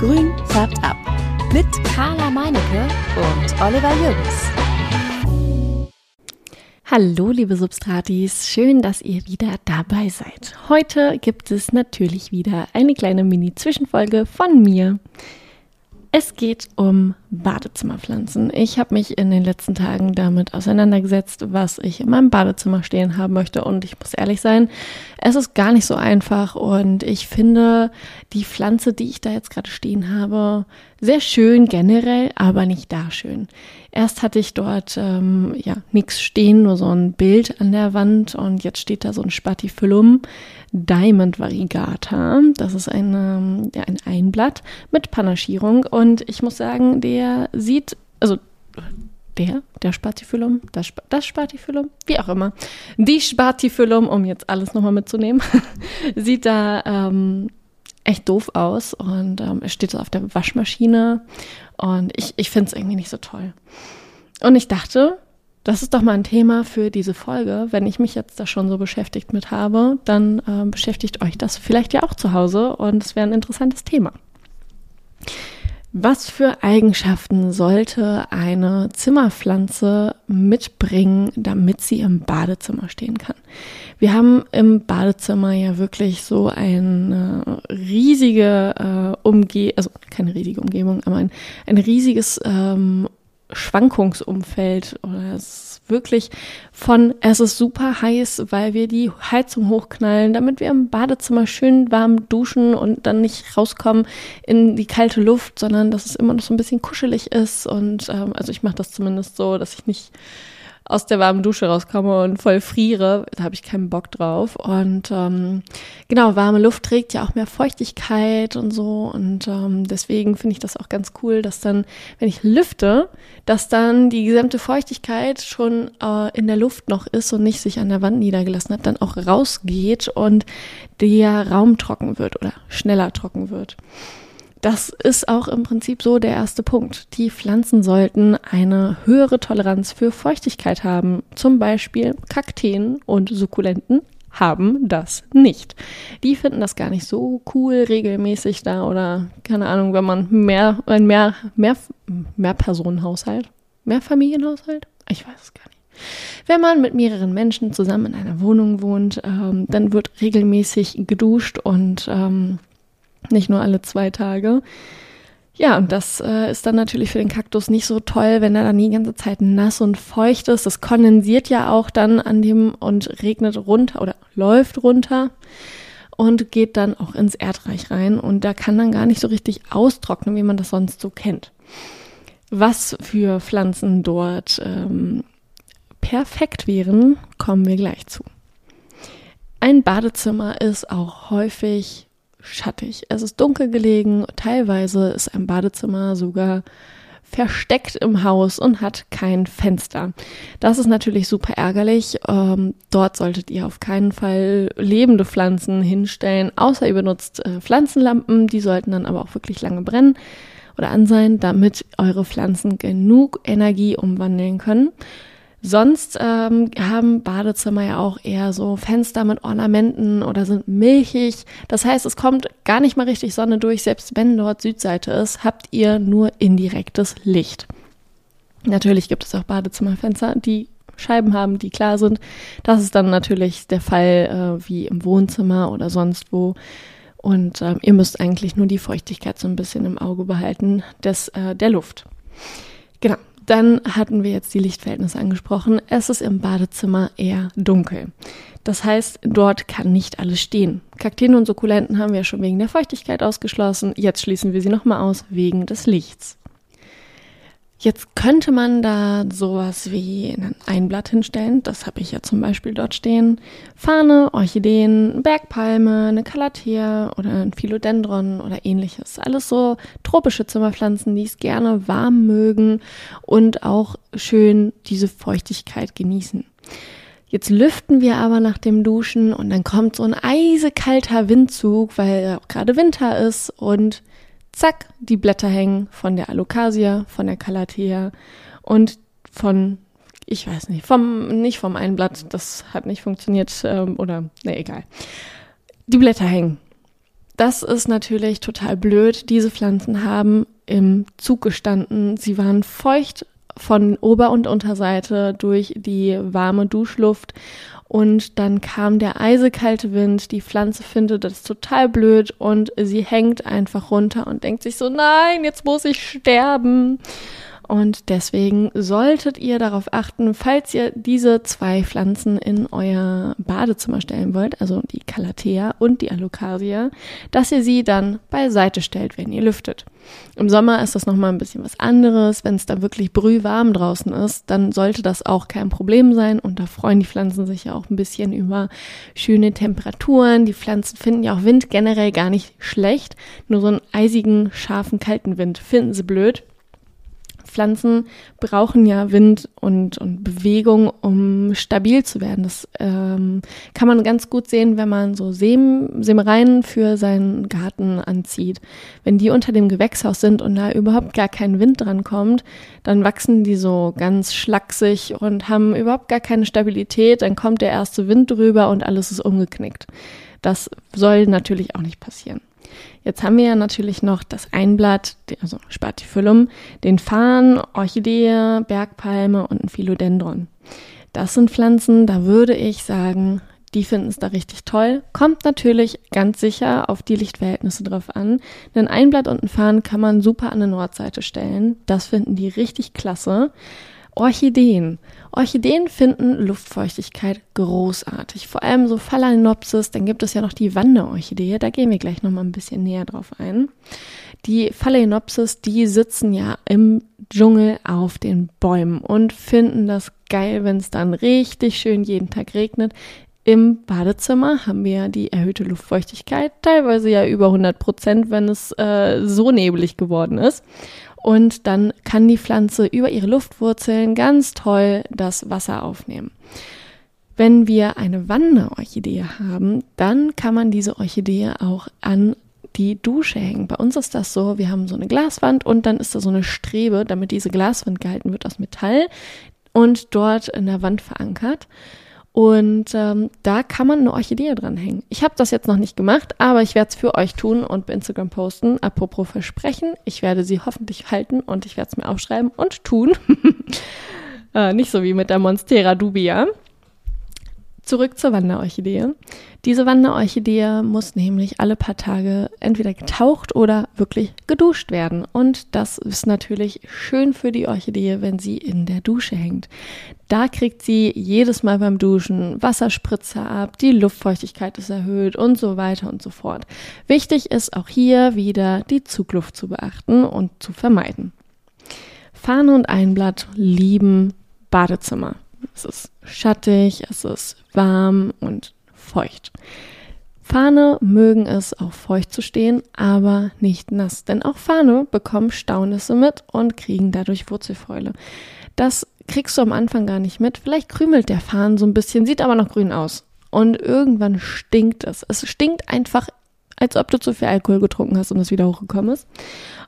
Grün färbt ab. Mit Carla Meinecke und Oliver Jürgens. Hallo, liebe Substratis. Schön, dass ihr wieder dabei seid. Heute gibt es natürlich wieder eine kleine Mini-Zwischenfolge von mir. Es geht um Badezimmerpflanzen. Ich habe mich in den letzten Tagen damit auseinandergesetzt, was ich in meinem Badezimmer stehen haben möchte. Und ich muss ehrlich sein, es ist gar nicht so einfach. Und ich finde die Pflanze, die ich da jetzt gerade stehen habe, sehr schön generell, aber nicht da schön. Erst hatte ich dort ähm, ja nichts stehen, nur so ein Bild an der Wand und jetzt steht da so ein Spatifyllum Diamond Variegata. Das ist ein, ähm, ja, ein Einblatt mit Panaschierung und ich muss sagen, der sieht, also der, der Spatifyllum, das, das Spatifyllum, wie auch immer, die Spatifyllum, um jetzt alles nochmal mitzunehmen, sieht da ähm, echt doof aus und ähm, es steht so auf der Waschmaschine und ich, ich finde es irgendwie nicht so toll. Und ich dachte, das ist doch mal ein Thema für diese Folge. Wenn ich mich jetzt da schon so beschäftigt mit habe, dann äh, beschäftigt euch das vielleicht ja auch zu Hause und es wäre ein interessantes Thema. Was für Eigenschaften sollte eine Zimmerpflanze mitbringen, damit sie im Badezimmer stehen kann? Wir haben im Badezimmer ja wirklich so eine riesige äh, Umgebung, also keine riesige Umgebung, aber ein, ein riesiges ähm, Schwankungsumfeld. Oder es ist wirklich von es ist super heiß, weil wir die Heizung hochknallen, damit wir im Badezimmer schön warm duschen und dann nicht rauskommen in die kalte Luft, sondern dass es immer noch so ein bisschen kuschelig ist. Und ähm, also ich mache das zumindest so, dass ich nicht aus der warmen Dusche rauskomme und voll friere, da habe ich keinen Bock drauf. Und ähm, genau, warme Luft trägt ja auch mehr Feuchtigkeit und so. Und ähm, deswegen finde ich das auch ganz cool, dass dann, wenn ich lüfte, dass dann die gesamte Feuchtigkeit schon äh, in der Luft noch ist und nicht sich an der Wand niedergelassen hat, dann auch rausgeht und der Raum trocken wird oder schneller trocken wird. Das ist auch im Prinzip so der erste Punkt. Die Pflanzen sollten eine höhere Toleranz für Feuchtigkeit haben. Zum Beispiel Kakteen und Sukkulenten haben das nicht. Die finden das gar nicht so cool, regelmäßig da oder keine Ahnung, wenn man mehr, ein mehr, mehr, mehr Personenhaushalt, mehr Familienhaushalt, ich weiß es gar nicht. Wenn man mit mehreren Menschen zusammen in einer Wohnung wohnt, ähm, dann wird regelmäßig geduscht und ähm, nicht nur alle zwei Tage. Ja, und das äh, ist dann natürlich für den Kaktus nicht so toll, wenn er dann die ganze Zeit nass und feucht ist. Das kondensiert ja auch dann an dem und regnet runter oder läuft runter und geht dann auch ins Erdreich rein. Und da kann dann gar nicht so richtig austrocknen, wie man das sonst so kennt. Was für Pflanzen dort ähm, perfekt wären, kommen wir gleich zu. Ein Badezimmer ist auch häufig schattig. Es ist dunkel gelegen, teilweise ist ein Badezimmer sogar versteckt im Haus und hat kein Fenster. Das ist natürlich super ärgerlich. Ähm, dort solltet ihr auf keinen Fall lebende Pflanzen hinstellen, außer ihr benutzt äh, Pflanzenlampen. Die sollten dann aber auch wirklich lange brennen oder an sein, damit eure Pflanzen genug Energie umwandeln können. Sonst ähm, haben Badezimmer ja auch eher so Fenster mit Ornamenten oder sind milchig. Das heißt, es kommt gar nicht mal richtig Sonne durch. Selbst wenn dort Südseite ist, habt ihr nur indirektes Licht. Natürlich gibt es auch Badezimmerfenster, die Scheiben haben, die klar sind. Das ist dann natürlich der Fall äh, wie im Wohnzimmer oder sonst wo. Und ähm, ihr müsst eigentlich nur die Feuchtigkeit so ein bisschen im Auge behalten des, äh, der Luft. Genau. Dann hatten wir jetzt die Lichtverhältnisse angesprochen. Es ist im Badezimmer eher dunkel. Das heißt, dort kann nicht alles stehen. Kakteen und Sukkulenten haben wir schon wegen der Feuchtigkeit ausgeschlossen. Jetzt schließen wir sie nochmal aus wegen des Lichts. Jetzt könnte man da sowas wie ein Einblatt hinstellen. Das habe ich ja zum Beispiel dort stehen. Fahne, Orchideen, Bergpalme, eine Calathea oder ein Philodendron oder ähnliches. Alles so tropische Zimmerpflanzen, die es gerne warm mögen und auch schön diese Feuchtigkeit genießen. Jetzt lüften wir aber nach dem Duschen und dann kommt so ein eisekalter Windzug, weil auch gerade Winter ist und zack, die Blätter hängen von der Alocasia, von der Calathea und von, ich weiß nicht, vom, nicht vom Einblatt, das hat nicht funktioniert, ähm, oder, ne, egal. Die Blätter hängen. das ist natürlich total blöd. Diese Pflanzen haben im Zug gestanden. Sie waren feucht von Ober- und Unterseite durch die warme Duschluft und dann kam der eisekalte Wind, die Pflanze findet das total blöd und sie hängt einfach runter und denkt sich so, nein, jetzt muss ich sterben. Und deswegen solltet ihr darauf achten, falls ihr diese zwei Pflanzen in euer Badezimmer stellen wollt, also die Calathea und die Alocasia, dass ihr sie dann beiseite stellt, wenn ihr lüftet. Im Sommer ist das nochmal ein bisschen was anderes. Wenn es da wirklich brühwarm draußen ist, dann sollte das auch kein Problem sein. Und da freuen die Pflanzen sich ja auch ein bisschen über schöne Temperaturen. Die Pflanzen finden ja auch Wind generell gar nicht schlecht. Nur so einen eisigen, scharfen, kalten Wind finden sie blöd. Pflanzen brauchen ja Wind und, und Bewegung, um stabil zu werden. Das ähm, kann man ganz gut sehen, wenn man so Sämereien für seinen Garten anzieht. Wenn die unter dem Gewächshaus sind und da überhaupt gar kein Wind dran kommt, dann wachsen die so ganz schlaksig und haben überhaupt gar keine Stabilität. Dann kommt der erste Wind drüber und alles ist umgeknickt. Das soll natürlich auch nicht passieren. Jetzt haben wir ja natürlich noch das Einblatt, also Spatifyllum, den Farn, Orchidee, Bergpalme und ein Philodendron. Das sind Pflanzen, da würde ich sagen, die finden es da richtig toll. Kommt natürlich ganz sicher auf die Lichtverhältnisse drauf an. Denn ein Blatt und ein Farn kann man super an der Nordseite stellen. Das finden die richtig klasse. Orchideen. Orchideen finden Luftfeuchtigkeit großartig. Vor allem so Phalaenopsis, dann gibt es ja noch die Wanderorchidee, da gehen wir gleich nochmal ein bisschen näher drauf ein. Die Phalaenopsis, die sitzen ja im Dschungel auf den Bäumen und finden das geil, wenn es dann richtig schön jeden Tag regnet. Im Badezimmer haben wir die erhöhte Luftfeuchtigkeit, teilweise ja über 100 Prozent, wenn es äh, so neblig geworden ist und dann kann die Pflanze über ihre Luftwurzeln ganz toll das Wasser aufnehmen. Wenn wir eine Wanderorchidee haben, dann kann man diese Orchidee auch an die Dusche hängen. Bei uns ist das so, wir haben so eine Glaswand und dann ist da so eine Strebe, damit diese Glaswand gehalten wird aus Metall und dort in der Wand verankert. Und ähm, da kann man eine Orchidee dranhängen. Ich habe das jetzt noch nicht gemacht, aber ich werde es für euch tun und bei Instagram posten. Apropos Versprechen, ich werde sie hoffentlich halten und ich werde es mir aufschreiben und tun. äh, nicht so wie mit der Monstera dubia. Zurück zur Wanderorchidee. Diese Wanderorchidee muss nämlich alle paar Tage entweder getaucht oder wirklich geduscht werden. Und das ist natürlich schön für die Orchidee, wenn sie in der Dusche hängt. Da kriegt sie jedes Mal beim Duschen Wasserspritzer ab, die Luftfeuchtigkeit ist erhöht und so weiter und so fort. Wichtig ist auch hier wieder die Zugluft zu beachten und zu vermeiden. Fahne und Einblatt lieben Badezimmer. Es ist schattig, es ist warm und feucht. Fahne mögen es auch feucht zu stehen, aber nicht nass, denn auch Fahne bekommen Staunisse mit und kriegen dadurch Wurzelfäule. Das kriegst du am Anfang gar nicht mit. Vielleicht krümelt der Fahnen so ein bisschen, sieht aber noch grün aus. Und irgendwann stinkt es. Es stinkt einfach, als ob du zu viel Alkohol getrunken hast und es wieder hochgekommen ist.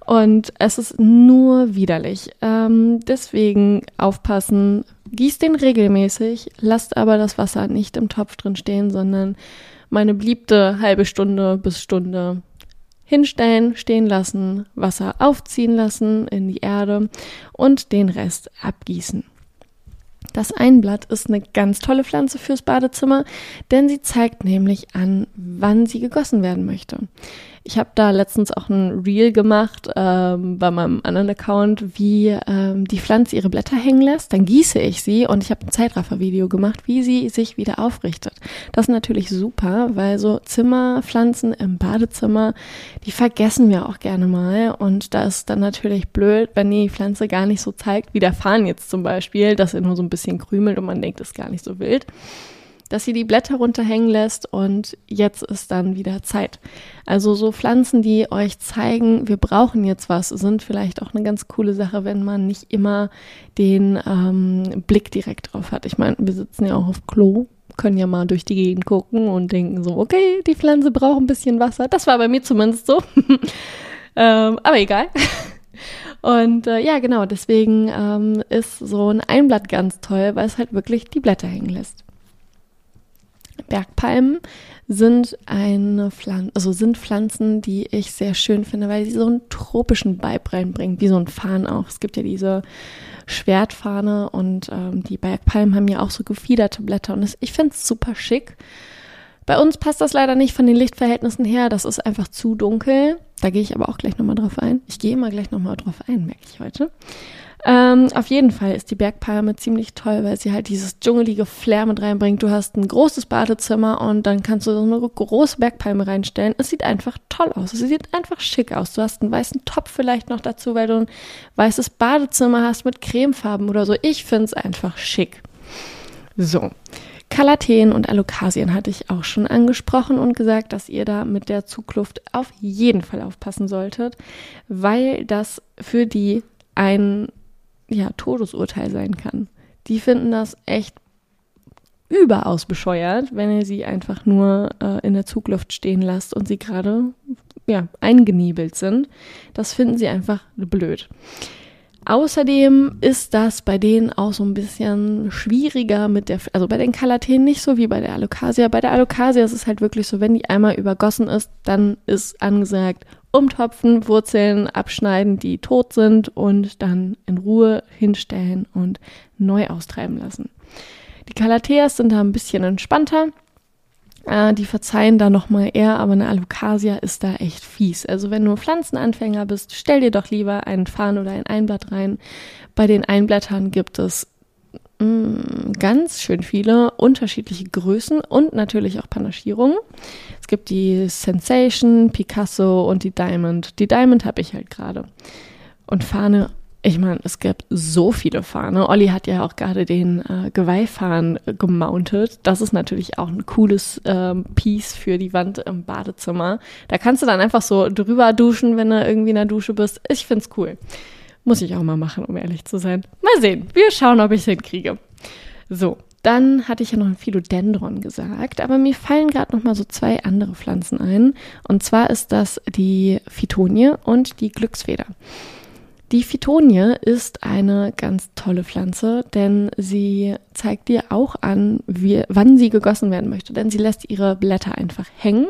Und es ist nur widerlich. Ähm, deswegen aufpassen, gießt den regelmäßig, lasst aber das Wasser nicht im Topf drin stehen, sondern meine beliebte halbe Stunde bis Stunde hinstellen, stehen lassen, Wasser aufziehen lassen in die Erde und den Rest abgießen. Das Einblatt ist eine ganz tolle Pflanze fürs Badezimmer, denn sie zeigt nämlich an, wann sie gegossen werden möchte. Ich habe da letztens auch ein Reel gemacht ähm, bei meinem anderen Account, wie ähm, die Pflanze ihre Blätter hängen lässt. Dann gieße ich sie und ich habe ein Zeitraffer-Video gemacht, wie sie sich wieder aufrichtet. Das ist natürlich super, weil so Zimmerpflanzen im Badezimmer, die vergessen wir auch gerne mal. Und da ist dann natürlich blöd, wenn die Pflanze gar nicht so zeigt, wie der Farn jetzt zum Beispiel, dass er nur so ein bisschen krümelt und man denkt, ist gar nicht so wild dass sie die Blätter runterhängen lässt und jetzt ist dann wieder Zeit. Also so Pflanzen, die euch zeigen, wir brauchen jetzt was, sind vielleicht auch eine ganz coole Sache, wenn man nicht immer den ähm, Blick direkt drauf hat. Ich meine, wir sitzen ja auch auf Klo, können ja mal durch die Gegend gucken und denken so, okay, die Pflanze braucht ein bisschen Wasser. Das war bei mir zumindest so. ähm, aber egal. Und äh, ja, genau, deswegen ähm, ist so ein Einblatt ganz toll, weil es halt wirklich die Blätter hängen lässt. Bergpalmen sind eine Pflanze, also sind Pflanzen, die ich sehr schön finde, weil sie so einen tropischen Vibe reinbringen, wie so ein Farn auch. Es gibt ja diese Schwertfahne und ähm, die Bergpalmen haben ja auch so gefiederte Blätter und das, ich finde es super schick. Bei uns passt das leider nicht von den Lichtverhältnissen her. Das ist einfach zu dunkel. Da gehe ich aber auch gleich nochmal drauf ein. Ich gehe immer gleich nochmal drauf ein, merke ich heute. Ähm, auf jeden Fall ist die Bergpalme ziemlich toll, weil sie halt dieses dschungelige Flair mit reinbringt. Du hast ein großes Badezimmer und dann kannst du so eine große Bergpalme reinstellen. Es sieht einfach toll aus. Es sieht einfach schick aus. Du hast einen weißen Topf vielleicht noch dazu, weil du ein weißes Badezimmer hast mit Cremefarben oder so. Ich finde es einfach schick. So. Kalateen und Alokasien hatte ich auch schon angesprochen und gesagt, dass ihr da mit der Zugluft auf jeden Fall aufpassen solltet, weil das für die ein ja, Todesurteil sein kann. Die finden das echt überaus bescheuert, wenn ihr sie einfach nur äh, in der Zugluft stehen lasst und sie gerade ja, eingeniebelt sind. Das finden sie einfach blöd. Außerdem ist das bei denen auch so ein bisschen schwieriger mit der, also bei den Kalateen nicht so wie bei der Alocasia. Bei der Alocasia ist es halt wirklich so, wenn die einmal übergossen ist, dann ist angesagt, umtopfen, Wurzeln abschneiden, die tot sind und dann in Ruhe hinstellen und neu austreiben lassen. Die Calatheas sind da ein bisschen entspannter. Äh, die verzeihen da nochmal eher, aber eine Alocasia ist da echt fies. Also wenn du Pflanzenanfänger bist, stell dir doch lieber einen Farn oder ein Einblatt rein. Bei den Einblättern gibt es ganz schön viele unterschiedliche Größen und natürlich auch Panaschierungen. Es gibt die Sensation, Picasso und die Diamond. Die Diamond habe ich halt gerade. Und Fahne ich meine, es gibt so viele Fahne. Olli hat ja auch gerade den äh, Geweihfahnen gemountet. Das ist natürlich auch ein cooles ähm, Piece für die Wand im Badezimmer. Da kannst du dann einfach so drüber duschen, wenn du irgendwie in der Dusche bist. Ich find's cool. Muss ich auch mal machen, um ehrlich zu sein. Mal sehen. Wir schauen, ob ich es hinkriege. So, dann hatte ich ja noch ein Philodendron gesagt, aber mir fallen gerade noch mal so zwei andere Pflanzen ein. Und zwar ist das die Phytonie und die Glücksfeder. Die Phytonie ist eine ganz tolle Pflanze, denn sie zeigt dir auch an, wie, wann sie gegossen werden möchte, denn sie lässt ihre Blätter einfach hängen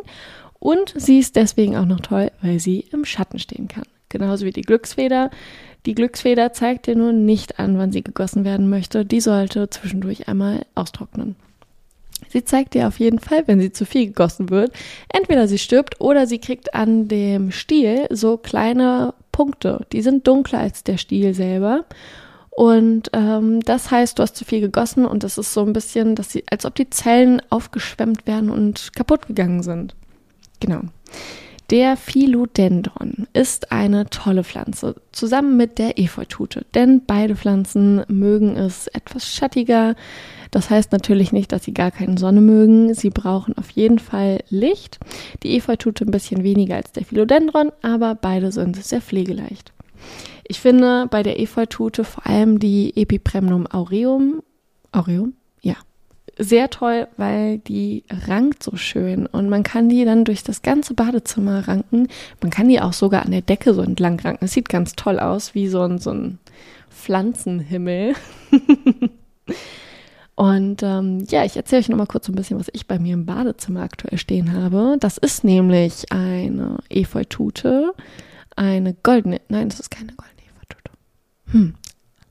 und sie ist deswegen auch noch toll, weil sie im Schatten stehen kann. Genauso wie die Glücksfeder. Die Glücksfeder zeigt dir nur nicht an, wann sie gegossen werden möchte. Die sollte zwischendurch einmal austrocknen. Sie zeigt dir auf jeden Fall, wenn sie zu viel gegossen wird, entweder sie stirbt oder sie kriegt an dem Stiel so kleine Punkte. Die sind dunkler als der Stiel selber. Und ähm, das heißt, du hast zu viel gegossen und das ist so ein bisschen, dass sie, als ob die Zellen aufgeschwemmt werden und kaputt gegangen sind. Genau. Der Philodendron ist eine tolle Pflanze, zusammen mit der Efeutute, denn beide Pflanzen mögen es etwas schattiger. Das heißt natürlich nicht, dass sie gar keine Sonne mögen. Sie brauchen auf jeden Fall Licht. Die Efeutute ein bisschen weniger als der Philodendron, aber beide sind sehr pflegeleicht. Ich finde bei der Efeutute vor allem die Epipremnum aureum, aureum, ja, sehr toll, weil die rankt so schön und man kann die dann durch das ganze Badezimmer ranken. Man kann die auch sogar an der Decke so entlang ranken. Es sieht ganz toll aus, wie so ein, so ein Pflanzenhimmel. und ähm, ja, ich erzähle euch noch mal kurz so ein bisschen, was ich bei mir im Badezimmer aktuell stehen habe. Das ist nämlich eine Efeutute, eine goldene, nein, das ist keine goldene Efeutute. Hm,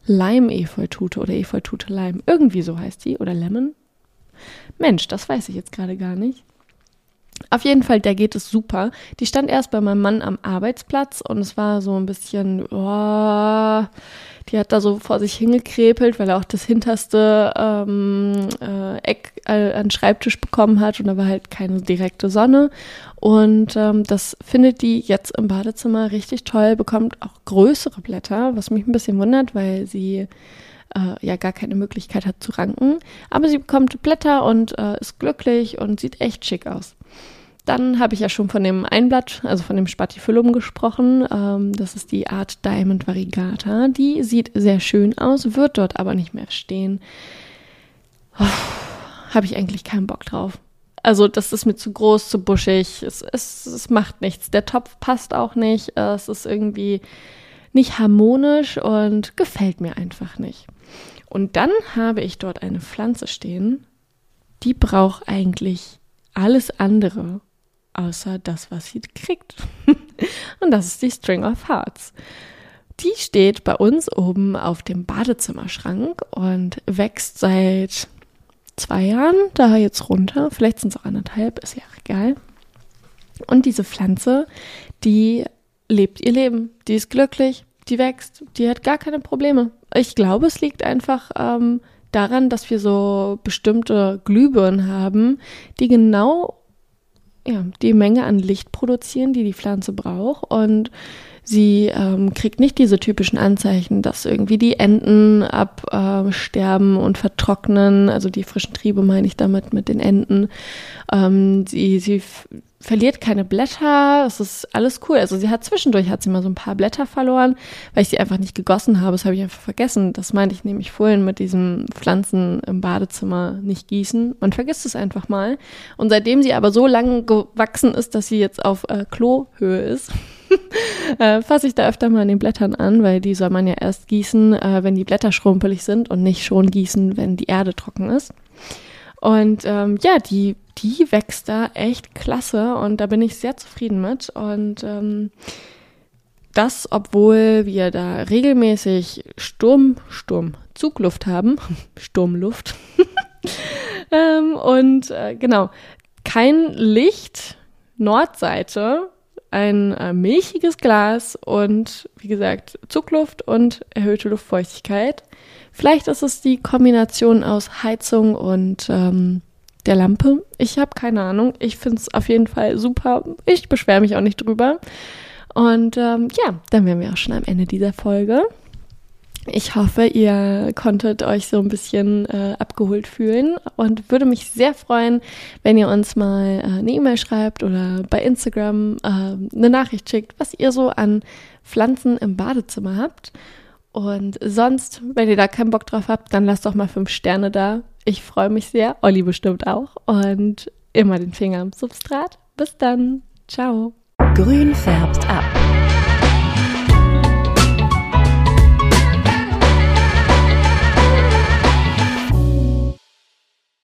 Leim-Efeutute oder Efeutute Leim. Irgendwie so heißt die. Oder Lemon. Mensch, das weiß ich jetzt gerade gar nicht. Auf jeden Fall, der geht es super. Die stand erst bei meinem Mann am Arbeitsplatz und es war so ein bisschen, oh, die hat da so vor sich hingekrepelt, weil er auch das hinterste ähm, äh, Eck äh, an Schreibtisch bekommen hat und da war halt keine direkte Sonne. Und ähm, das findet die jetzt im Badezimmer richtig toll, bekommt auch größere Blätter, was mich ein bisschen wundert, weil sie äh, ja gar keine Möglichkeit hat zu ranken. Aber sie bekommt Blätter und äh, ist glücklich und sieht echt schick aus. Dann habe ich ja schon von dem Einblatt, also von dem Spatifyllum gesprochen. Ähm, das ist die Art Diamond Variegata. Die sieht sehr schön aus, wird dort aber nicht mehr stehen. Habe ich eigentlich keinen Bock drauf. Also das ist mir zu groß, zu buschig. Es, es, es macht nichts. Der Topf passt auch nicht. Es ist irgendwie nicht harmonisch und gefällt mir einfach nicht. Und dann habe ich dort eine Pflanze stehen. die braucht eigentlich alles andere, außer das, was sie kriegt. Und das ist die String of Hearts. Die steht bei uns oben auf dem Badezimmerschrank und wächst seit zwei Jahren da jetzt runter. Vielleicht sind es auch anderthalb, ist ja egal. Und diese Pflanze, die lebt ihr Leben. Die ist glücklich, die wächst, die hat gar keine Probleme. Ich glaube, es liegt einfach ähm, daran, dass wir so bestimmte Glühbirnen haben, die genau ja, die Menge an Licht produzieren, die die Pflanze braucht. Und sie ähm, kriegt nicht diese typischen Anzeichen, dass irgendwie die Enden absterben äh, und vertrocknen. Also die frischen Triebe meine ich damit mit den Enden. Ähm, sie sie verliert keine Blätter, es ist alles cool. Also sie hat zwischendurch hat sie mal so ein paar Blätter verloren, weil ich sie einfach nicht gegossen habe. Das habe ich einfach vergessen. Das meinte ich nämlich vorhin mit diesem Pflanzen im Badezimmer nicht gießen. Man vergisst es einfach mal. Und seitdem sie aber so lang gewachsen ist, dass sie jetzt auf äh, Klohöhe ist, äh, fasse ich da öfter mal an den Blättern an, weil die soll man ja erst gießen, äh, wenn die Blätter schrumpelig sind und nicht schon gießen, wenn die Erde trocken ist. Und ähm, ja, die, die wächst da echt klasse und da bin ich sehr zufrieden mit. Und ähm, das, obwohl wir da regelmäßig Sturm, Sturm, Zugluft haben, Sturmluft. ähm, und äh, genau, kein Licht, Nordseite, ein äh, milchiges Glas und wie gesagt Zugluft und erhöhte Luftfeuchtigkeit. Vielleicht ist es die Kombination aus Heizung und ähm, der Lampe. Ich habe keine Ahnung. Ich finde es auf jeden Fall super. Ich beschwere mich auch nicht drüber. Und ähm, ja, dann wären wir auch schon am Ende dieser Folge. Ich hoffe, ihr konntet euch so ein bisschen äh, abgeholt fühlen und würde mich sehr freuen, wenn ihr uns mal äh, eine E-Mail schreibt oder bei Instagram äh, eine Nachricht schickt, was ihr so an Pflanzen im Badezimmer habt. Und sonst, wenn ihr da keinen Bock drauf habt, dann lasst doch mal fünf Sterne da. Ich freue mich sehr. Olli bestimmt auch. Und immer den Finger am Substrat. Bis dann. Ciao. Grün färbt ab.